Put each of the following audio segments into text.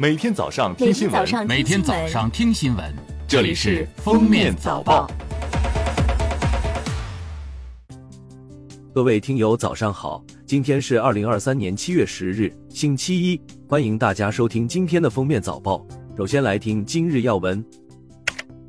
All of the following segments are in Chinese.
每天早上听新闻，每天早上听新闻，这里是《封面早报》。各位听友，早上好！今天是二零二三年七月十日，星期一，欢迎大家收听今天的《封面早报》。首先来听今日要闻。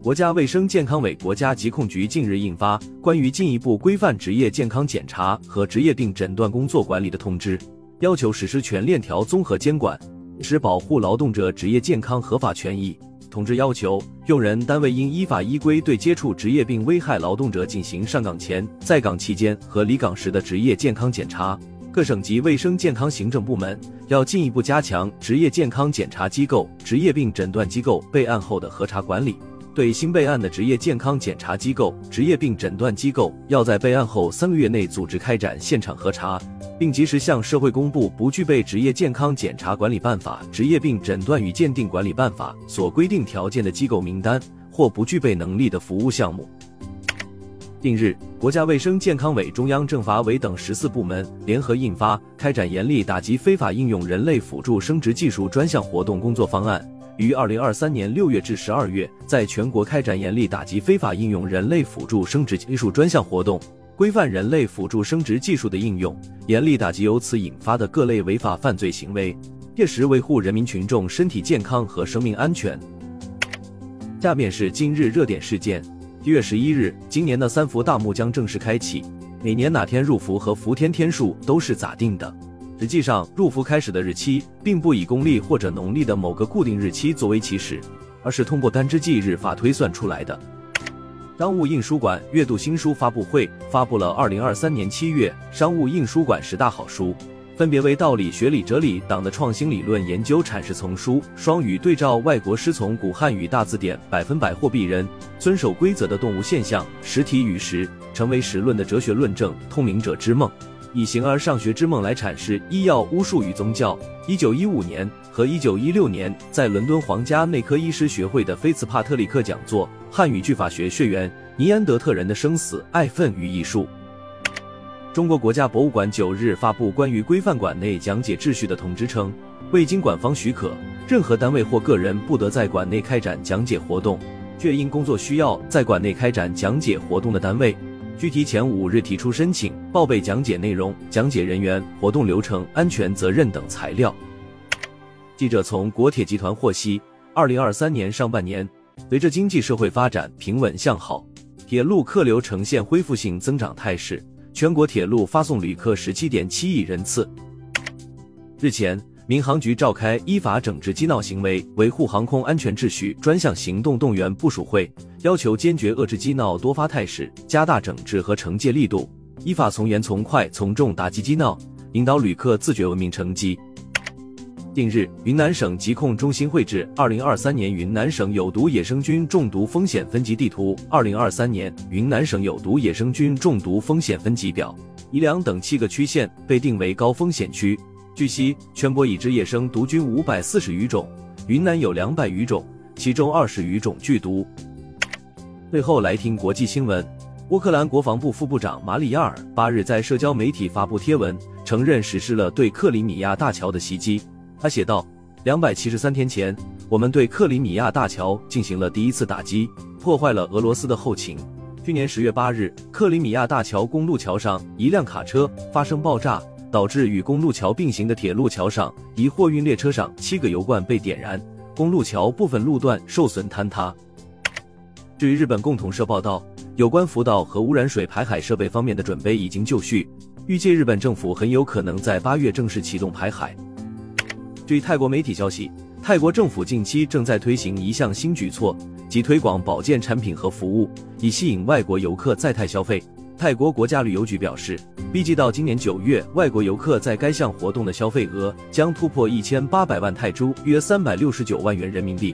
国家卫生健康委、国家疾控局近日印发《关于进一步规范职业健康检查和职业病诊断工作管理的通知》，要求实施全链条综合监管。使保护劳动者职业健康合法权益。通知要求，用人单位应依法依规对接触职业病危害劳动者进行上岗前、在岗期间和离岗时的职业健康检查。各省级卫生健康行政部门要进一步加强职业健康检查机构、职业病诊断机构备案后的核查管理。对新备案的职业健康检查机构、职业病诊断机构，要在备案后三个月内组织开展现场核查。并及时向社会公布不具备《职业健康检查管理办法》《职业病诊断与鉴定管理办法》所规定条件的机构名单或不具备能力的服务项目。近日，国家卫生健康委、中央政法委等十四部门联合印发《开展严厉打击非法应用人类辅助生殖技术专项活动工作方案》，于二零二三年六月至十二月在全国开展严厉打击非法应用人类辅助生殖技术专项活动。规范人类辅助生殖技术的应用，严厉打击由此引发的各类违法犯罪行为，切实维护人民群众身体健康和生命安全。下面是今日热点事件：一月十一日，今年的三伏大幕将正式开启。每年哪天入伏和伏天天数都是咋定的？实际上，入伏开始的日期并不以公历或者农历的某个固定日期作为起始，而是通过单支纪日法推算出来的。商务印书馆月度新书发布会发布了二零二三年七月商务印书馆十大好书，分别为《道理、学理、哲理》党的创新理论研究阐释丛书，《双语对照外国师从古汉语大字典》，百分百货币人遵守规则的动物现象，实体与实成为实论的哲学论证，通明者之梦。以形而上学之梦来阐释医药、巫术与宗教。一九一五年和一九一六年，在伦敦皇家内科医师学会的菲茨帕特里克讲座《汉语句法学血缘：尼安德特人的生死、爱恨与艺术》。中国国家博物馆九日发布关于规范馆内讲解秩序的通知称，未经馆方许可，任何单位或个人不得在馆内开展讲解活动。确因工作需要在馆内开展讲解活动的单位。需提前五日提出申请，报备讲解内容、讲解人员、活动流程、安全责任等材料。记者从国铁集团获悉，二零二三年上半年，随着经济社会发展平稳向好，铁路客流呈现恢复性增长态势，全国铁路发送旅客十七点七亿人次。日前。民航局召开依法整治机闹行为、维护航空安全秩序专项行动动员部署会，要求坚决遏制激闹多发态势，加大整治和惩戒力度，依法从严从快从重打击激闹，引导旅客自觉文明乘机。近日，云南省疾控中心绘制《二零二三年云南省有毒野生菌中毒风险分级地图》《二零二三年云南省有毒野生菌中毒风险分级表》，宜良等七个区县被定为高风险区。据悉，全国已知野生毒菌五百四十余种，云南有两百余种，其中二十余种剧毒。最后来听国际新闻，乌克兰国防部副部长马里亚尔八日在社交媒体发布贴文，承认实施了对克里米亚大桥的袭击。他写道：“两百七十三天前，我们对克里米亚大桥进行了第一次打击，破坏了俄罗斯的后勤。去年十月八日，克里米亚大桥公路桥上一辆卡车发生爆炸。”导致与公路桥并行的铁路桥上一货运列车上七个油罐被点燃，公路桥部分路段受损坍塌。据日本共同社报道，有关福岛核污染水排海设备方面的准备已经就绪，预计日本政府很有可能在八月正式启动排海。据泰国媒体消息，泰国政府近期正在推行一项新举措，即推广保健产品和服务，以吸引外国游客在泰消费。泰国国家旅游局表示，预计到今年九月，外国游客在该项活动的消费额将突破一千八百万泰铢，约三百六十九万元人民币。